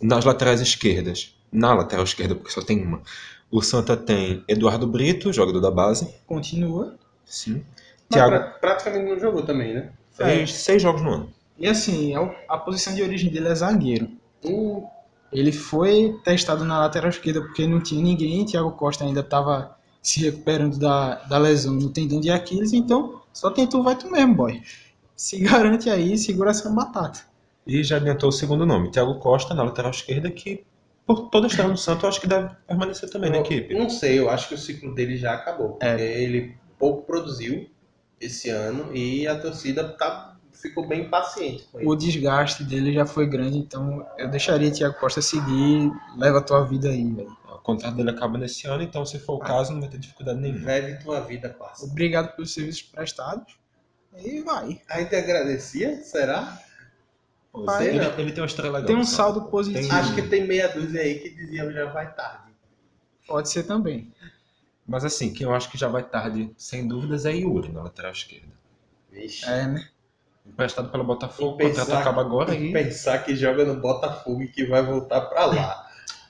nas laterais esquerdas, na lateral esquerda, porque só tem uma, o Santa tem Eduardo Brito, jogador da base. Continua. Sim. Thiago pra- praticamente não jogou também, né? fez seis jogos no ano. E assim, é o- a posição de origem dele é zagueiro. Hum, Ele foi testado na lateral esquerda porque não tinha ninguém. Thiago Costa ainda estava se recuperando da, da lesão no tendão de Aquiles. Então, só tem tu, vai tu mesmo, boy. Se garante aí, segura essa batata. E já adiantou o segundo nome, Thiago Costa, na lateral esquerda, que por toda a história do Santos, eu acho que deve permanecer também na eu equipe. Não sei, eu acho que o ciclo dele já acabou. É. ele pouco produziu esse ano e a torcida tá, ficou bem paciente com ele. O desgaste dele já foi grande, então eu deixaria Thiago Costa seguir. Leva a tua vida aí, velho. O contrato dele acaba nesse ano, então se for o caso, não vai ter dificuldade nenhuma. Vive tua vida, quase. Obrigado pelos serviços prestados. E vai. Ainda agradecia? Será? Vai, ele, ele tem uma história legal. Tem um saldo positivo. Tem- Acho que tem meia dúzia aí que diziam já vai tarde. Pode ser também. Mas assim, quem eu acho que já vai tarde, sem dúvidas, é Yuri, na lateral esquerda. Vixe. É, né? Emprestado pelo Botafogo, o E contrato pensar- acaba agora e pensar que joga no Botafogo e que vai voltar pra lá.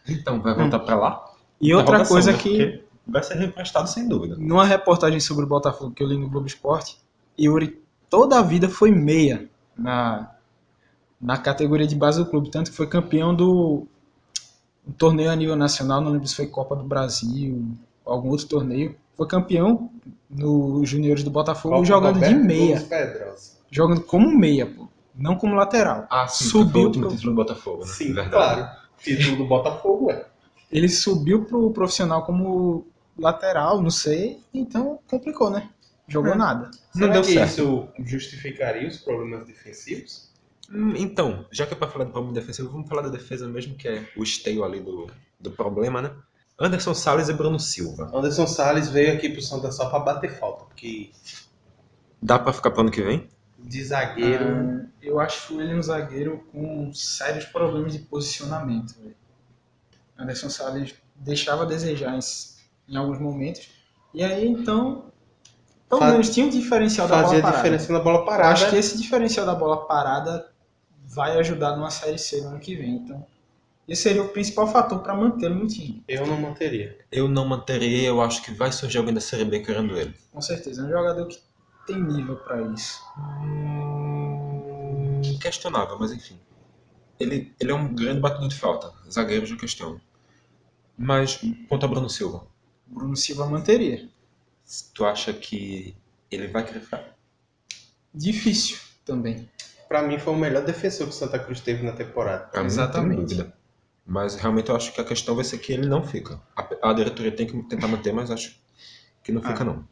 Então, vai voltar pra lá? E outra coisa que, Vai ser reemprestado sem dúvida. numa reportagem sobre o Botafogo que eu li no Globo Esporte, Yuri toda a vida foi meia na, na categoria de base do clube, tanto que foi campeão do um torneio a nível nacional, não lembro se foi Copa do Brasil, ou algum outro torneio. Foi campeão nos juniores do Botafogo Copa jogando de Roberto meia, Gomes Pedrosa. jogando como meia, pô, não como lateral. Ah, sim, Subiu o último pro- título do Botafogo, né? Sim, Verdade. claro. Título do Botafogo, é. Ele subiu pro profissional como lateral, não sei, então complicou, né? Jogou É. nada. Não Será deu que certo. isso justificaria os problemas defensivos? Hum, Então, já que é pra falar do problema defensivo, vamos falar da defesa mesmo, que é o esteio ali do, do problema, né? Anderson Salles e Bruno Silva. Anderson Salles veio aqui pro Santa só pra bater falta, porque Dá pra ficar pro ano que vem? de zagueiro. Ah, eu acho ele um zagueiro com sérios problemas de posicionamento. Anderson Salles deixava a desejar em, em alguns momentos. E aí, então, pelo menos tinha um diferencial da bola fazia parada. diferença na bola Eu parada. acho que esse diferencial da bola parada vai ajudar numa Série C no ano que vem. Então, esse seria o principal fator para mantê-lo no time. Eu não manteria. Eu não manteria, eu acho que vai surgir alguém da Série B querendo ele. Com certeza. É um jogador que tem nível para isso. Hum, questionável, mas enfim. Ele, ele é um grande batedor de falta. Zagueiro já questiono. Mas, quanto a Bruno Silva, Bruno Silva manteria. tu acha que ele vai querer ficar? Difícil também. Pra mim foi o melhor defensor que o Santa Cruz teve na temporada. Mim, não Exatamente. Mas realmente eu acho que a questão vai ser que ele não fica. A, a diretoria tem que tentar manter, mas acho que não fica, Ah. não.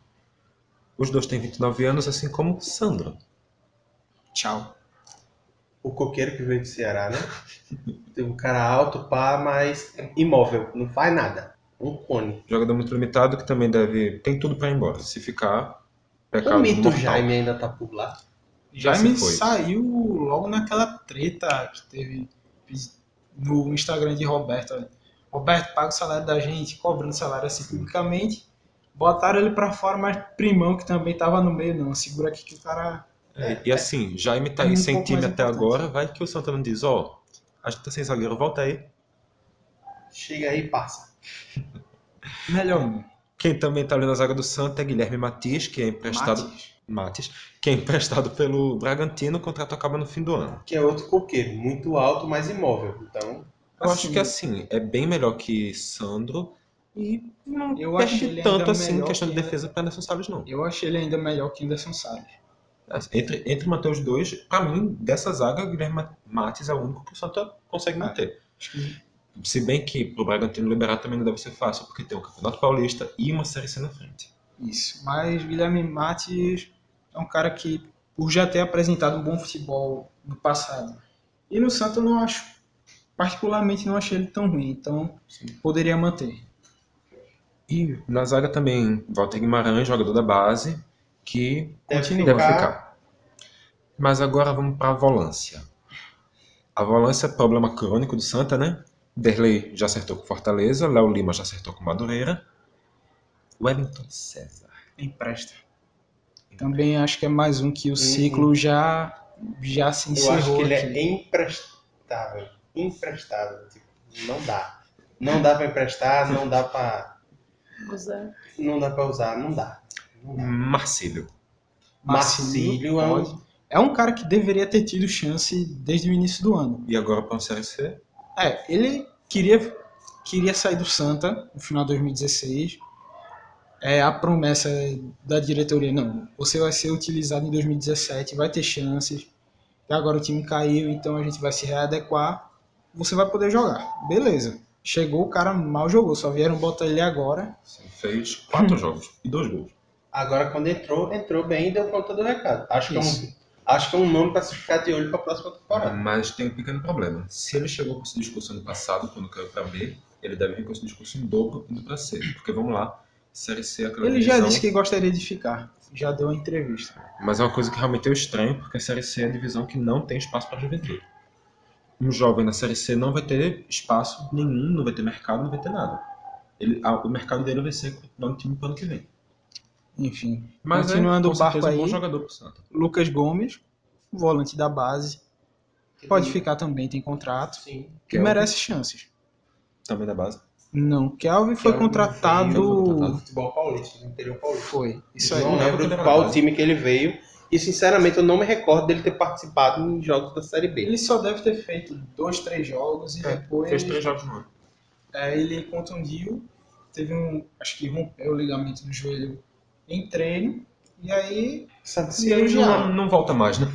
Os dois têm 29 anos, assim como Sandro. Tchau. O coqueiro que veio do Ceará, né? Tem um cara alto, pá, mas imóvel, não faz nada. Um cone. Jogador muito limitado que também deve. Tem tudo pra ir embora. Se ficar, pecado O mito mortal. Jaime ainda tá por lá. Já Jaime saiu logo naquela treta que teve no Instagram de Roberto. Roberto, paga o salário da gente, cobrando salário assim publicamente. Botaram ele pra fora, mas Primão, que também tava no meio, não. Segura aqui que o cara. É, e assim, Jaime tá é aí sem time até agora. Vai que o Santana diz: Ó, a gente tá sem zagueiro, volta aí. Chega aí e passa. Melhor. Quem também tá ali na zaga do Santa é Guilherme Matias, que é emprestado. Matias. Matis, que é emprestado pelo Bragantino, o contrato acaba no fim do ano. Que é outro coqueiro, muito alto, mas imóvel. Então, Eu Assim, acho que assim, é bem melhor que Sandro e não Eu perde tanto assim questão de que- defesa para Anderson Salles, não. Eu achei ele ainda melhor que Anderson Salles. Entre, entre manter os dois, pra mim, dessa zaga, Guilherme Matis é o único que o Santa consegue manter. Acho que Se bem que pro Bragantino liberar também não deve ser fácil, porque tem o Campeonato Paulista e uma Série C na frente. Isso. Mas Guilherme Mates é um cara que, por já ter apresentado um bom futebol no passado, e no Santos eu não acho, particularmente não achei ele tão ruim, então poderia manter. E na zaga também, Walter Guimarães, jogador da base, que Deve ficar. deve ficar. Mas agora vamos para a volância. A volância é problema crônico do Santa, né? Derlei já acertou com Fortaleza, Léo Lima já acertou com Madureira. Wellington César. Empresta. Também acho que é mais um que o ciclo já, já se eu acho que encerrou ele aqui. é emprestável. Emprestável. Tipo, não dá. Não dá pra emprestar, não dá pra. Usar. Não dá pra usar, não dá. Não dá. Marcílio. Marcílio é um- é um cara que deveria ter tido chance desde o início do ano. E agora para a Série C? É, ele queria, queria sair do Santa no final de 2016. É a promessa da diretoria, não, você vai ser utilizado em 2017, vai ter chances. E agora o time caiu, então a gente vai se readequar. Você vai poder jogar. Beleza. Chegou, o cara mal jogou, só vieram botar ele agora. Fez quatro jogos e dois gols. Agora, quando entrou, entrou bem e deu conta do recado. Acho que, é Isso. um, acho que é um nome pra se ficar de olho pra próxima temporada. Mas tem um pequeno problema. Se ele chegou com esse discurso ano passado, quando caiu para B, ele deve vir com esse discurso em dobro indo para C. Porque vamos lá, Série C é aquela Ele já divisão- disse que gostaria de ficar. Já deu uma entrevista. Mas é uma coisa que realmente eu estranho, porque a Série C é a divisão que não tem espaço para juventude. Um jovem na Série C não vai ter espaço nenhum, não vai ter mercado, não vai ter nada. Ele, a- o mercado dele vai ser continuar no time para ano que vem. Enfim, Mas continuando é, o barco aí. um bom jogador pro Santa. Lucas Gomes, volante da base. Pode ficar também, tem contrato. Sim. Que merece chances. Também da base. Não, Kelvin foi Kelvin contratado. veio do futebol paulista, do interior paulista. Foi. Isso aí. não lembro de qual time que ele veio. E sinceramente eu não me recordo dele ter participado em jogos da Série B. Ele só deve ter feito dois, três jogos e depois. Fez três jogos no ano. É, ele contundiu, teve um. Acho que rompeu o ligamento do joelho em treino. E aí. Se E aí não, não volta mais, né?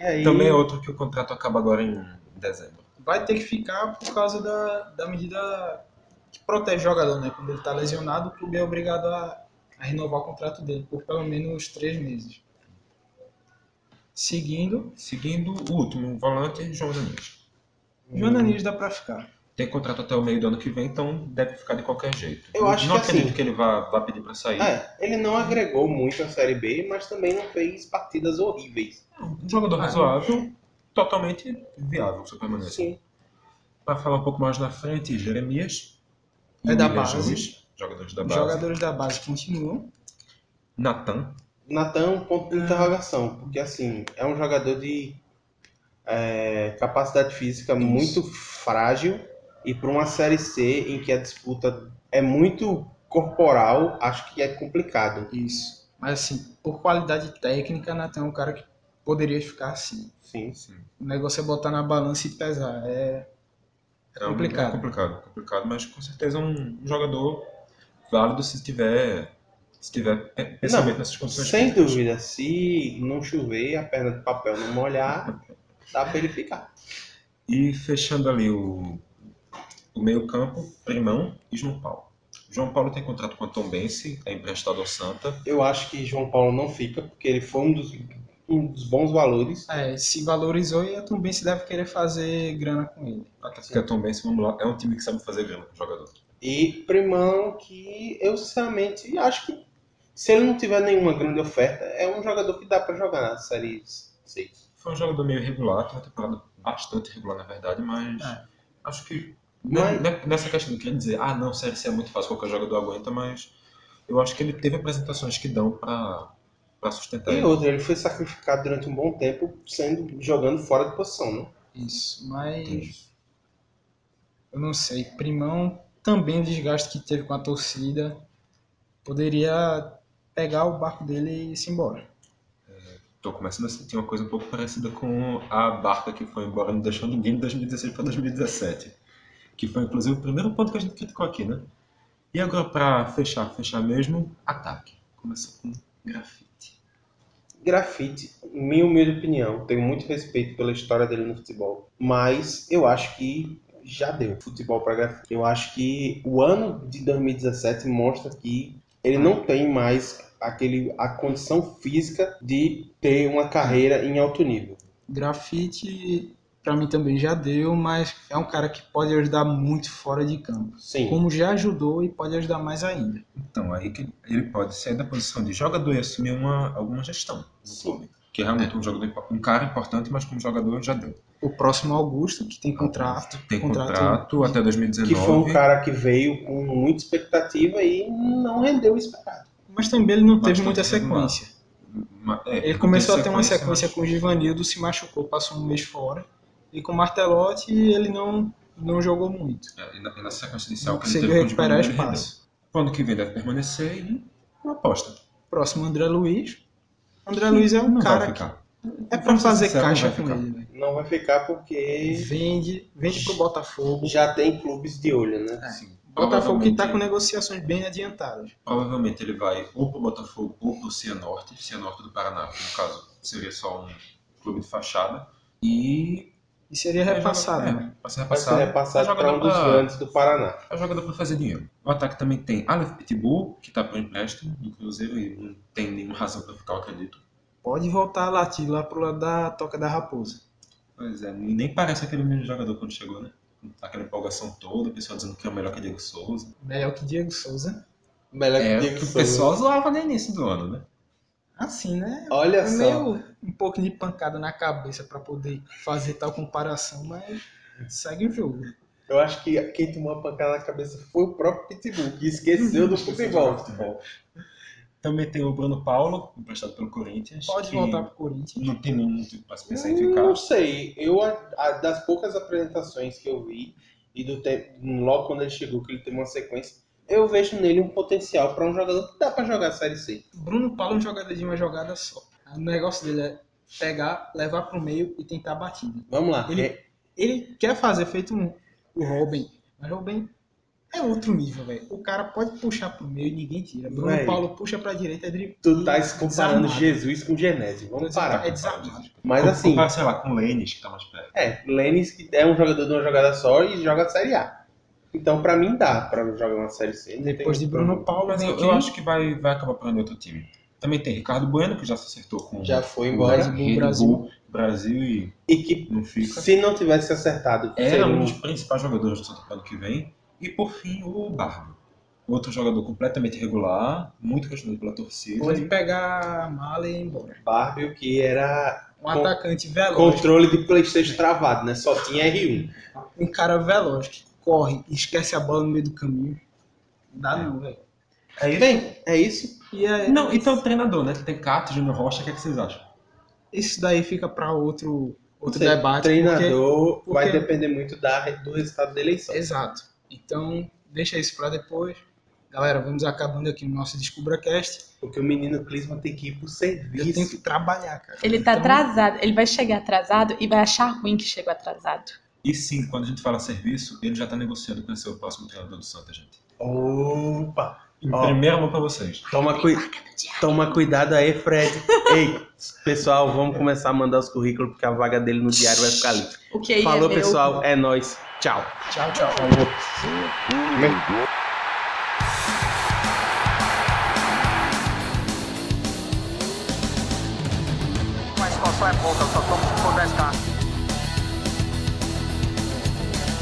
É, aí, Também é outro que o contrato acaba agora em dezembro. vai ter que ficar por causa da, da medida que protege o jogador, né? Quando ele está lesionado, o clube é obrigado a, a renovar o contrato dele por pelo menos três meses. Seguindo, Seguindo o último volante, João Daniels. João Daniels dá pra ficar. Tem contrato até o meio do ano que vem, então deve ficar de qualquer jeito. Eu acho não que acredito assim- que ele vá, vá pedir pra sair. É, ele não agregou muito a Série B, mas também não fez partidas horríveis. Um jogador razoável, totalmente viável sua permanência. Sim. Para falar um pouco mais na frente, Jeremias. É da base. Juiz, jogadores da Os base. jogadores da base continuam. Natan. Natan, um ponto de interrogação, porque assim, é um jogador de é, capacidade física muito frágil e para uma Série C em que a disputa é muito corporal, acho que é complicado. Isso. Mas assim, por qualidade técnica, Natan é um cara que poderia ficar assim. Sim. O negócio é botar na balança e pesar. É É Complicado. é complicado, complicado, mas com certeza é um jogador válido se tiver, se tiver pe- pensamento nessas condições. sem físicas. dúvida, se não chover, a perna de papel não molhar, dá para ele ficar. E fechando ali o, o meio-campo, Primão e João Paulo. João Paulo tem contrato com a Tom Bense, é emprestado ao Santa. Eu acho que João Paulo não fica, porque ele foi um dos, um dos bons valores. É, se valorizou e também se deve querer fazer grana com ele. Até porque a Tom Bense, vamos lá, é um time que sabe fazer grana com o jogador. E Primão, que eu sinceramente acho que se ele não tiver nenhuma grande oferta, é um jogador que dá para jogar na Série 6. Foi um jogador meio irregular, tem uma temporada bastante irregular na verdade, mas É. acho que Mas- né, nessa questão não queria dizer, ah não, Série C é muito fácil, qualquer jogador aguenta, mas eu acho que ele teve apresentações que dão pra, pra sustentar E ele. outro, ele foi sacrificado durante um bom tempo sendo jogando fora de posição, né? Isso, mas eu não sei. Primão também o desgaste que teve com a torcida poderia pegar o barco dele e ir-se embora. Tô começando a sentir uma coisa um pouco parecida com a barca que foi embora não deixou ninguém de 2016 para 2017. Que foi inclusive o primeiro ponto que a gente criticou aqui, né? E agora pra fechar, fechar mesmo, ataque. Começa com grafite. Grafite, minha humilde opinião, tenho muito respeito pela história dele no futebol, mas eu acho que já deu futebol para Grafite. Eu acho que o ano de 2017 mostra que ele não tem mais aquele a condição física de ter uma carreira em alto nível. Grafite, pra mim também já deu, mas é um cara que pode ajudar muito fora de campo. Sim. Como já ajudou e pode ajudar mais ainda. Então, aí que ele pode sair da posição de jogador e assumir uma, alguma gestão clube. Que é realmente um, jogador, um cara importante, mas como jogador já deu. O próximo Augusto, que tem contrato. Tem contrato, até 2019. Que foi um cara que veio com muita expectativa e não rendeu o esperado. Mas também ele não teve Bastante muita sequência. Ma- é, Ele começou a ter uma sequência mas- com o Givanildo, se machucou, passou um mês fora. E com o Martelotti ele não, não jogou muito. É, e na, e na sequência inicial que ele conseguiu teve o recuperar espaço. ano que vem deve permanecer e uma aposta. Próximo, André Luiz. André Luiz é um não cara vai que é ser fazer sinceros, caixa com ele. velho. Não vai ficar porque Vende, vende pro Botafogo. já tem clubes de olho, né? Sim. Botafogo que tá Provavelmente- com negociações bem adiantadas. Provavelmente ele vai ou pro Botafogo ou pro Cianorte, Cianorte do Paraná, que no caso seria só um clube de fachada. E. E seria repassado, É, né? vai ser Vai ser repassado. repassado É para um dos pra- grandes do Paraná. É jogador para fazer dinheiro. O ataque também tem Aleph Pitbull, que tá por empréstimo no Cruzeiro e não tem nenhuma razão para ficar, eu acredito. Pode voltar a latir lá pro lado da Toca da Raposa. Pois é, e nem parece aquele mesmo jogador quando chegou, né? Aquela empolgação toda, o pessoal dizendo que é o melhor que Diego Souza. Melhor que Diego Souza. Melhor É, que o Diego que o Souza. pessoal zoava no início do ano, né? Assim, né? Olha É só. meio um pouco de pancada na cabeça pra poder fazer tal comparação, mas segue o jogo. Eu acho que quem tomou a pancada na cabeça foi o próprio Pitbull, que esqueceu do futebol. Também tem o Bruno Paulo, emprestado pelo Corinthians. Pode voltar pro Corinthians. Não tem nenhum motivo para se pensar em ficar. Não sei. Eu, a- a- das poucas apresentações que eu vi, e do tempo, logo quando ele chegou, que ele teve uma sequência, eu vejo nele um potencial para um jogador que dá para jogar a Série C. Bruno Paulo é um jogador de uma jogada só. O negócio dele é pegar, levar pro meio e tentar a batida. Vamos lá. Ele, É- ele quer fazer feito um, o Robin, mas o Robin é outro nível, velho. O cara pode puxar pro meio e ninguém tira. Bruno Véi. Paulo puxa pra direita, ele tu tá comparando desarmado. Jesus com Genésio. Vamos parar. É desarmado. Mas assim, Comparar, sei lá, com o Lênis, que tá mais perto. é, Lênis que é um jogador de uma jogada só e joga a Série A. Então, pra mim, dá pra jogar uma Série C. Depois de Bruno problema. Paulo, Mas eu, eu acho que vai, vai acabar parando outro time. Também tem Ricardo Bueno, que já se acertou com Já foi embora. o Red Brasil. Bull Brasil e E que não fica. se não tivesse acertado, Era seria um dos principais jogadores do Santa Cruz ano que vem. E por fim, o Barba. Outro jogador completamente regular, muito questionado pela torcida. Pode pegar a mala e ir embora. Bárbio que era Um atacante veloz. controle de Playstation travado, né? Só tinha R1. Um cara veloz que corre e esquece a bola no meio do caminho. Não dá não, velho. É isso? Bem, é isso. E é, Não, então o treinador, né? Tem Cato, Júnior Rocha, o que, é que vocês acham? isso daí fica pra outro, outro Sei, debate. treinador porque- vai porque- depender muito da, do resultado da eleição. Exato. Então, deixa isso pra depois. Galera, vamos acabando aqui o nosso DescubraCast. Porque o menino Clisma tem que ir pro Eu tenho serviço. que trabalhar, cara. Ele tá Então, atrasado. Ele vai chegar atrasado e vai achar ruim que chegou atrasado. E sim, quando a gente fala serviço, ele já tá negociando com ser o próximo treinador do Santa, gente. Opa! Em Ó. primeira mão pra vocês. Toma, cui- Toma cuidado aí, Fred. Ei, pessoal, vamos começar a mandar os currículos porque a vaga dele no diário vai ficar ali. O que aí Falou, é meu. pessoal. É nóis. Tchau. Tchau, tchau. Uma